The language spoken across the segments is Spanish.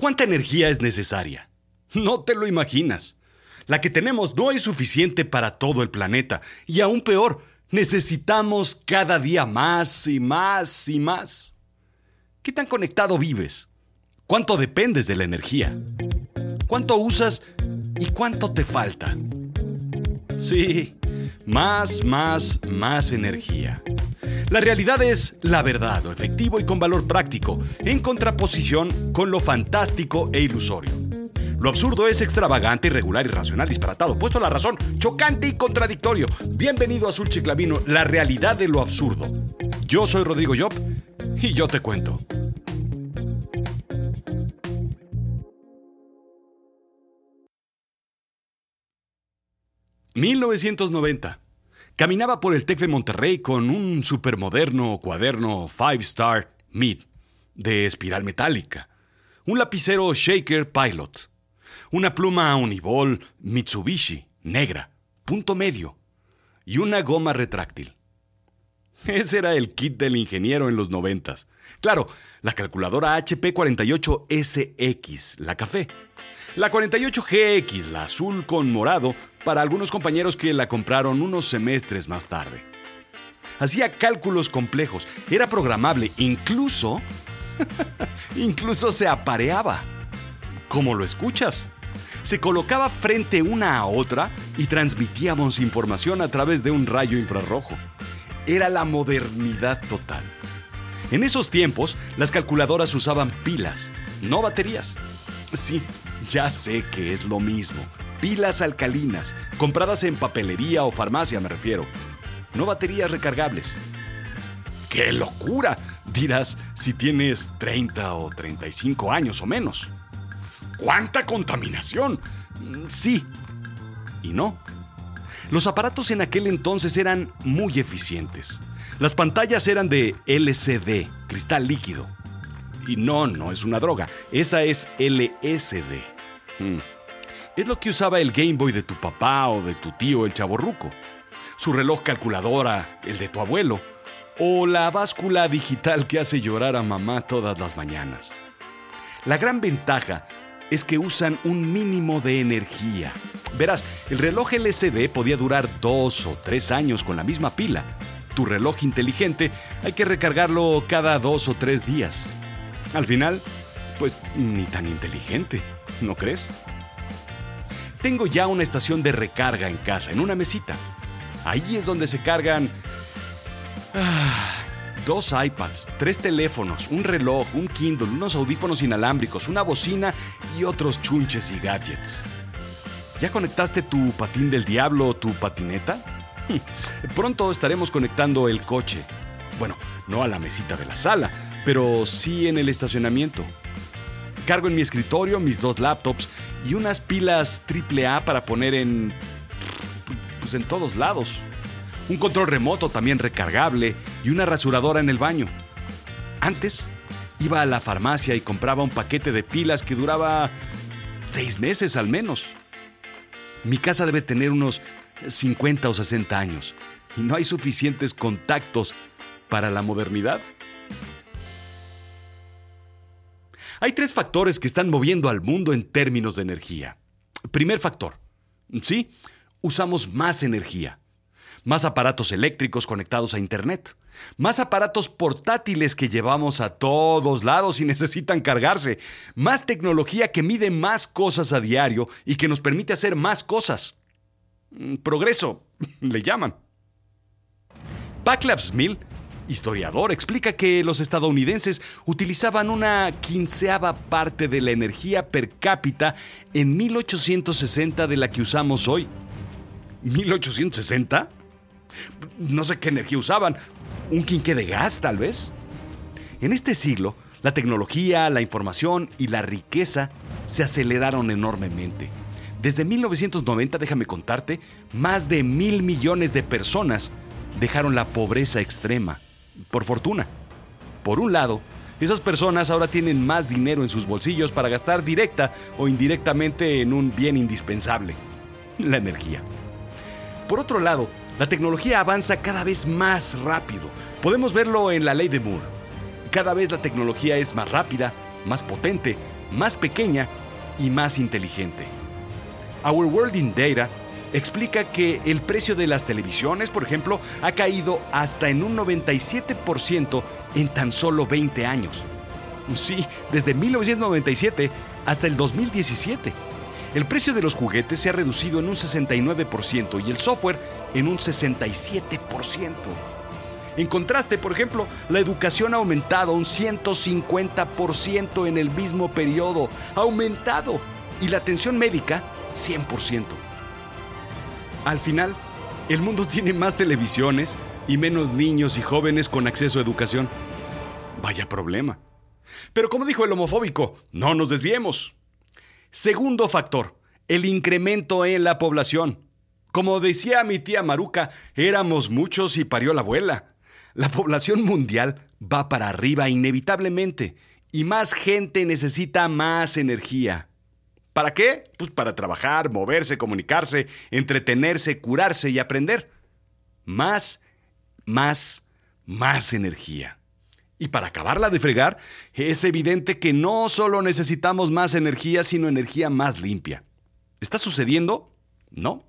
¿Cuánta energía es necesaria? No te lo imaginas. La que tenemos no es suficiente para todo el planeta. Y aún peor, necesitamos cada día más y más y más. ¿Qué tan conectado vives? ¿Cuánto dependes de la energía? ¿Cuánto usas y cuánto te falta? Sí, más, más, más energía. La realidad es la verdad, lo efectivo y con valor práctico, en contraposición con lo fantástico e ilusorio. Lo absurdo es extravagante, irregular, irracional, disparatado, puesto a la razón, chocante y contradictorio. Bienvenido a Azul Chiclamino, la realidad de lo absurdo. Yo soy Rodrigo Job y yo te cuento. ...1990... Caminaba por el TEC de Monterrey con un supermoderno cuaderno Five Star Mid de espiral metálica, un lapicero Shaker Pilot, una pluma Uniball Mitsubishi negra, punto medio, y una goma retráctil. Ese era el kit del ingeniero en los noventas. Claro, la calculadora HP 48SX, la café. La 48GX, la azul con morado, para algunos compañeros que la compraron unos semestres más tarde. Hacía cálculos complejos, era programable, incluso... incluso se apareaba. Como lo escuchas. Se colocaba frente una a otra y transmitíamos información a través de un rayo infrarrojo. Era la modernidad total. En esos tiempos, las calculadoras usaban pilas, no baterías. Sí, ya sé que es lo mismo. Pilas alcalinas, compradas en papelería o farmacia me refiero. No baterías recargables. ¡Qué locura! Dirás si tienes 30 o 35 años o menos. ¿Cuánta contaminación? Sí. Y no. Los aparatos en aquel entonces eran muy eficientes. Las pantallas eran de LCD, cristal líquido. Y no, no es una droga, esa es LSD. Hmm. Es lo que usaba el Game Boy de tu papá o de tu tío el chaborruco. Su reloj calculadora, el de tu abuelo. O la báscula digital que hace llorar a mamá todas las mañanas. La gran ventaja es que usan un mínimo de energía. Verás, el reloj LCD podía durar dos o tres años con la misma pila. Tu reloj inteligente hay que recargarlo cada dos o tres días. Al final, pues ni tan inteligente, ¿no crees? Tengo ya una estación de recarga en casa, en una mesita. Ahí es donde se cargan ah, dos iPads, tres teléfonos, un reloj, un Kindle, unos audífonos inalámbricos, una bocina y otros chunches y gadgets. ¿Ya conectaste tu patín del diablo o tu patineta? Pronto estaremos conectando el coche. Bueno, no a la mesita de la sala, pero sí en el estacionamiento. Cargo en mi escritorio mis dos laptops y unas pilas AAA para poner en. pues en todos lados. Un control remoto también recargable y una rasuradora en el baño. Antes iba a la farmacia y compraba un paquete de pilas que duraba seis meses al menos. Mi casa debe tener unos 50 o 60 años y no hay suficientes contactos para la modernidad. Hay tres factores que están moviendo al mundo en términos de energía. Primer factor. Sí, usamos más energía. Más aparatos eléctricos conectados a Internet. Más aparatos portátiles que llevamos a todos lados y necesitan cargarse. Más tecnología que mide más cosas a diario y que nos permite hacer más cosas. Mm, progreso, le llaman. Paclav Smil historiador, explica que los estadounidenses utilizaban una quinceava parte de la energía per cápita en 1860 de la que usamos hoy. ¿1860? No sé qué energía usaban. ¿Un quinqué de gas, tal vez? En este siglo, la tecnología, la información y la riqueza se aceleraron enormemente. Desde 1990, déjame contarte, más de mil millones de personas dejaron la pobreza extrema por fortuna. Por un lado, esas personas ahora tienen más dinero en sus bolsillos para gastar directa o indirectamente en un bien indispensable, la energía. Por otro lado, la tecnología avanza cada vez más rápido. Podemos verlo en la ley de Moore. Cada vez la tecnología es más rápida, más potente más pequeña y más inteligente. Our World in Data explica que el precio de las televisiones, por ejemplo, ha caído hasta en un 97% en tan solo 20 años. Sí, desde 1997 hasta el 2017. El precio de los juguetes se ha reducido en un 69% y el software en un 67%. En contraste, por ejemplo, la educación ha aumentado un 150% en el mismo periodo. Ha aumentado. Y la atención médica, 100%. Al final, el mundo tiene más televisiones y menos niños y jóvenes con acceso a educación. Vaya problema. Pero como dijo el homofóbico, no nos desviemos. Segundo factor, el incremento en la población. Como decía mi tía Maruca, éramos muchos y parió la abuela. La población mundial va para arriba inevitablemente y más gente necesita más energía. ¿Para qué? Pues para trabajar, moverse, comunicarse, entretenerse, curarse y aprender. Más, más, más energía. Y para acabarla de fregar, es evidente que no solo necesitamos más energía, sino energía más limpia. ¿Está sucediendo? No.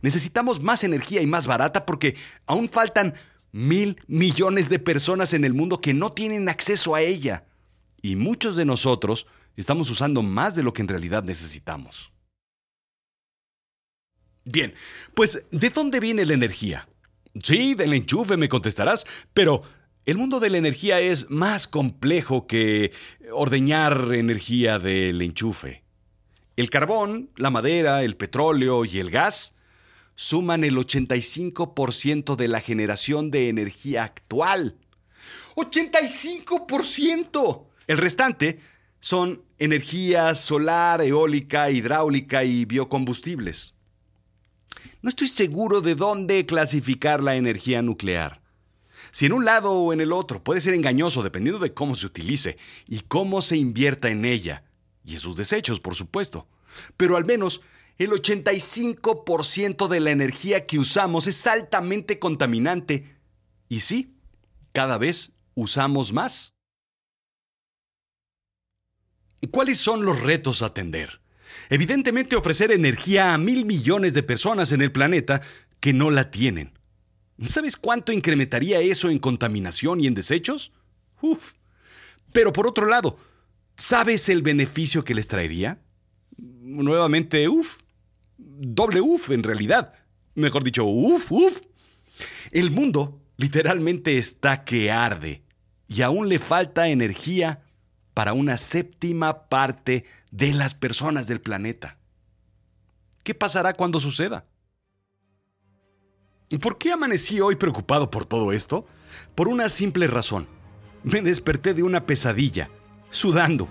Necesitamos más energía y más barata porque aún faltan mil millones de personas en el mundo que no tienen acceso a ella. Y muchos de nosotros estamos usando más de lo que en realidad necesitamos. Bien, pues ¿de dónde viene la energía? Sí, del enchufe me contestarás, pero el mundo de la energía es más complejo que ordeñar energía del enchufe. El carbón, la madera, el petróleo y el gas suman el 85% de la generación de energía actual. ¡85%! El restante son energía solar, eólica, hidráulica y biocombustibles. No estoy seguro de dónde clasificar la energía nuclear. Si en un lado o en el otro puede ser engañoso dependiendo de cómo se utilice y cómo se invierta en ella, y en sus desechos, por supuesto. Pero al menos el 85% de la energía que usamos es altamente contaminante. Y sí, cada vez usamos más. ¿Cuáles son los retos a atender? Evidentemente ofrecer energía a mil millones de personas en el planeta que no la tienen. ¿Sabes cuánto incrementaría eso en contaminación y en desechos? Uf. Pero por otro lado, ¿sabes el beneficio que les traería? Nuevamente, uf. Doble uf, en realidad. Mejor dicho, uf, uf. El mundo literalmente está que arde y aún le falta energía para una séptima parte de las personas del planeta. ¿Qué pasará cuando suceda? ¿Por qué amanecí hoy preocupado por todo esto? Por una simple razón. Me desperté de una pesadilla, sudando.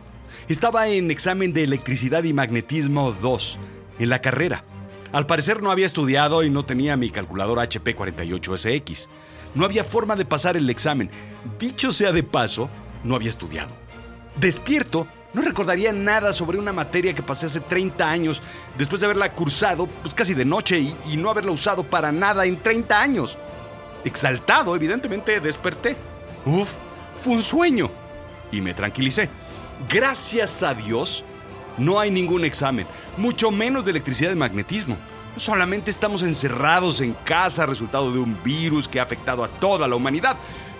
Estaba en examen de electricidad y magnetismo 2, en la carrera. Al parecer no había estudiado y no tenía mi calculador HP48SX. No había forma de pasar el examen. Dicho sea de paso, no había estudiado. Despierto no recordaría nada sobre una materia que pasé hace 30 años, después de haberla cursado pues casi de noche y, y no haberla usado para nada en 30 años. Exaltado, evidentemente, desperté. Uf, fue un sueño. Y me tranquilicé. Gracias a Dios, no hay ningún examen, mucho menos de electricidad y magnetismo. Solamente estamos encerrados en casa, resultado de un virus que ha afectado a toda la humanidad.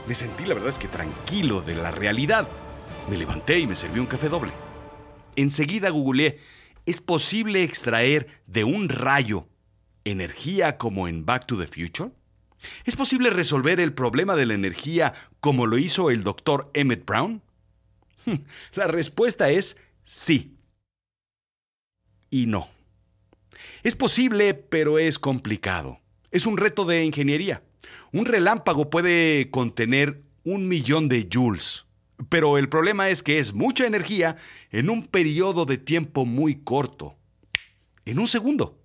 Me sentí, la verdad es que tranquilo de la realidad. Me levanté y me serví un café doble. Enseguida googleé, ¿es posible extraer de un rayo energía como en Back to the Future? ¿Es posible resolver el problema de la energía como lo hizo el doctor Emmett Brown? La respuesta es sí. Y no. Es posible, pero es complicado. Es un reto de ingeniería. Un relámpago puede contener un millón de joules, pero el problema es que es mucha energía en un periodo de tiempo muy corto. En un segundo.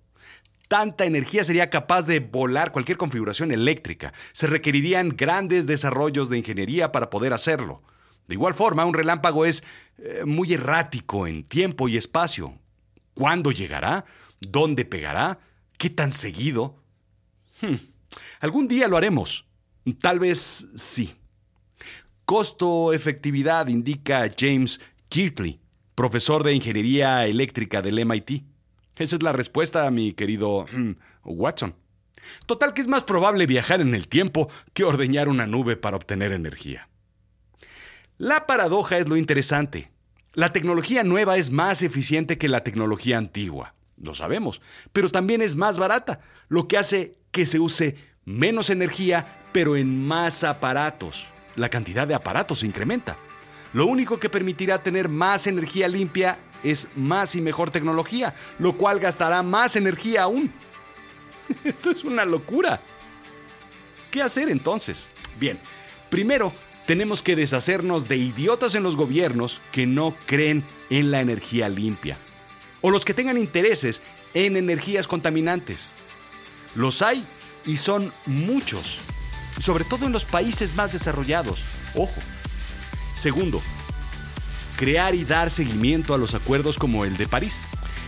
Tanta energía sería capaz de volar cualquier configuración eléctrica. Se requerirían grandes desarrollos de ingeniería para poder hacerlo. De igual forma, un relámpago es eh, muy errático en tiempo y espacio. ¿Cuándo llegará? ¿Dónde pegará? ¿Qué tan seguido? Hmm. Algún día lo haremos. Tal vez sí. Costo-efectividad indica James Kirtley, profesor de ingeniería eléctrica del MIT. Esa es la respuesta, mi querido hmm, Watson. Total que es más probable viajar en el tiempo que ordeñar una nube para obtener energía. La paradoja es lo interesante. La tecnología nueva es más eficiente que la tecnología antigua, lo sabemos, pero también es más barata, lo que hace que se use menos energía, pero en más aparatos. La cantidad de aparatos se incrementa. Lo único que permitirá tener más energía limpia es más y mejor tecnología, lo cual gastará más energía aún. Esto es una locura. ¿Qué hacer entonces? Bien, primero tenemos que deshacernos de idiotas en los gobiernos que no creen en la energía limpia o los que tengan intereses en energías contaminantes. Los hay y son muchos, sobre todo en los países más desarrollados. Ojo. Segundo, crear y dar seguimiento a los acuerdos como el de París.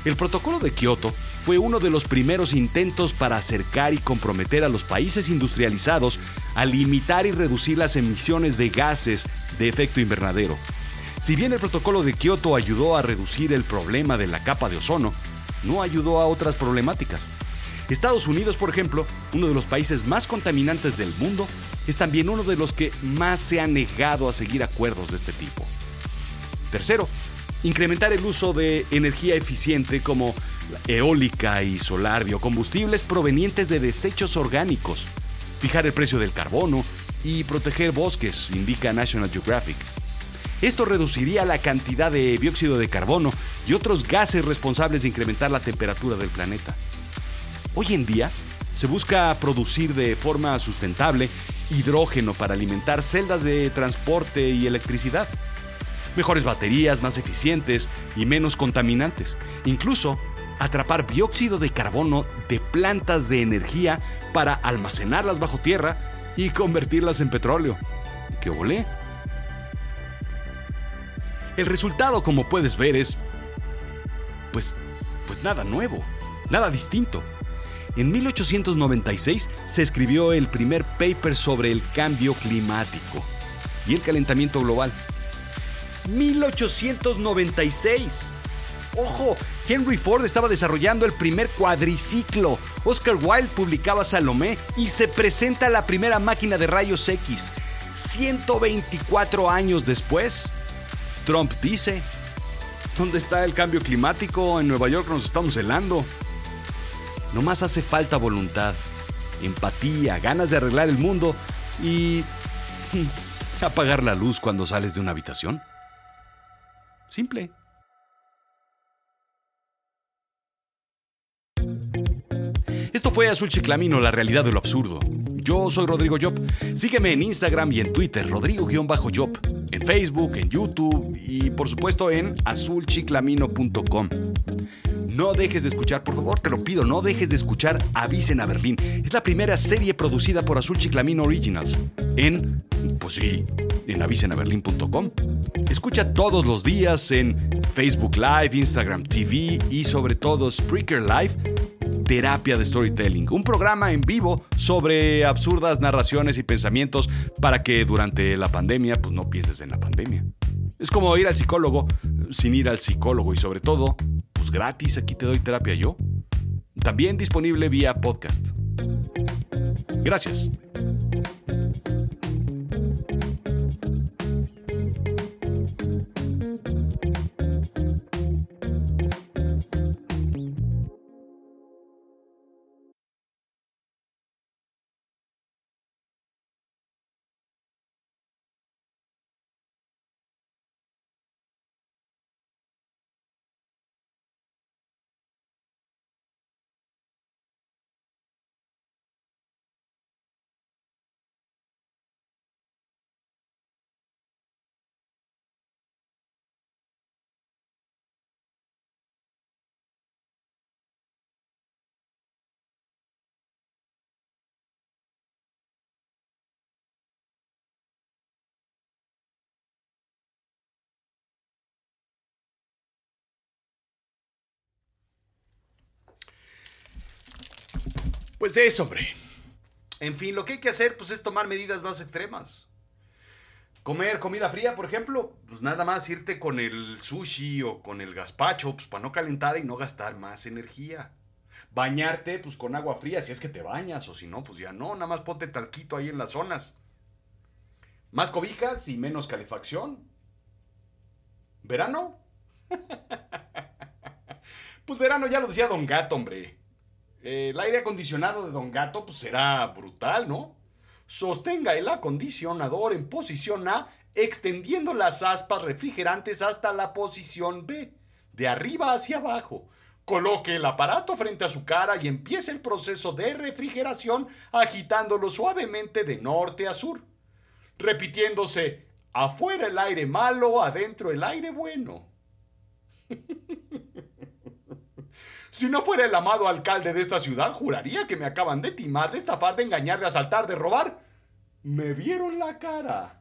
El protocolo de Kioto fue uno de los primeros intentos para acercar y comprometer a los países industrializados a limitar y reducir las emisiones de gases de efecto invernadero. Si bien el protocolo de Kioto ayudó a reducir el problema de la capa de ozono, no ayudó a otras problemáticas. Estados Unidos, por ejemplo, uno de los países más contaminantes del mundo, es también uno de los que más se ha negado a seguir acuerdos de este tipo. Tercero, incrementar el uso de energía eficiente como eólica y solar, biocombustibles provenientes de desechos orgánicos, fijar el precio del carbono y proteger bosques, indica National Geographic. Esto reduciría la cantidad de dióxido de carbono y otros gases responsables de incrementar la temperatura del planeta. Hoy en día se busca producir de forma sustentable hidrógeno para alimentar celdas de transporte y electricidad. Mejores baterías, más eficientes y menos contaminantes. Incluso atrapar dióxido de carbono de plantas de energía para almacenarlas bajo tierra y convertirlas en petróleo. ¡Qué volé! El resultado, como puedes ver, es... Pues... pues nada nuevo, nada distinto. En 1896 se escribió el primer paper sobre el cambio climático y el calentamiento global. 1896. Ojo, Henry Ford estaba desarrollando el primer cuadriciclo. Oscar Wilde publicaba Salomé y se presenta la primera máquina de rayos X. 124 años después, Trump dice, ¿dónde está el cambio climático? En Nueva York nos estamos helando. Nomás hace falta voluntad, empatía, ganas de arreglar el mundo y apagar la luz cuando sales de una habitación. Simple. Esto fue Azul Chiclamino, la realidad de lo absurdo. Yo soy Rodrigo Job. Sígueme en Instagram y en Twitter, Rodrigo-Job. En Facebook, en YouTube y por supuesto en azulchiclamino.com. No dejes de escuchar, por favor, te lo pido, no dejes de escuchar Avisen a Berlín. Es la primera serie producida por Azul Chiclamino Originals. En, pues sí, en avisenaberlin.com. Escucha todos los días en Facebook Live, Instagram TV y sobre todo Spreaker Live. Terapia de Storytelling, un programa en vivo sobre absurdas narraciones y pensamientos para que durante la pandemia pues no pienses en la pandemia. Es como ir al psicólogo sin ir al psicólogo y sobre todo pues, gratis, aquí te doy terapia yo. También disponible vía podcast. Gracias. Pues es, hombre. En fin, lo que hay que hacer pues, es tomar medidas más extremas. Comer comida fría, por ejemplo, pues nada más irte con el sushi o con el gazpacho, pues para no calentar y no gastar más energía. Bañarte, pues con agua fría, si es que te bañas, o si no, pues ya no, nada más ponte talquito ahí en las zonas. Más cobijas y menos calefacción. ¿Verano? pues verano ya lo decía Don Gato, hombre. El aire acondicionado de Don Gato, pues será brutal, ¿no? Sostenga el acondicionador en posición A, extendiendo las aspas refrigerantes hasta la posición B, de arriba hacia abajo. Coloque el aparato frente a su cara y empiece el proceso de refrigeración agitándolo suavemente de norte a sur, repitiéndose afuera el aire malo, adentro el aire bueno. Si no fuera el amado alcalde de esta ciudad, juraría que me acaban de timar, de estafar, de engañar, de asaltar, de robar. Me vieron la cara.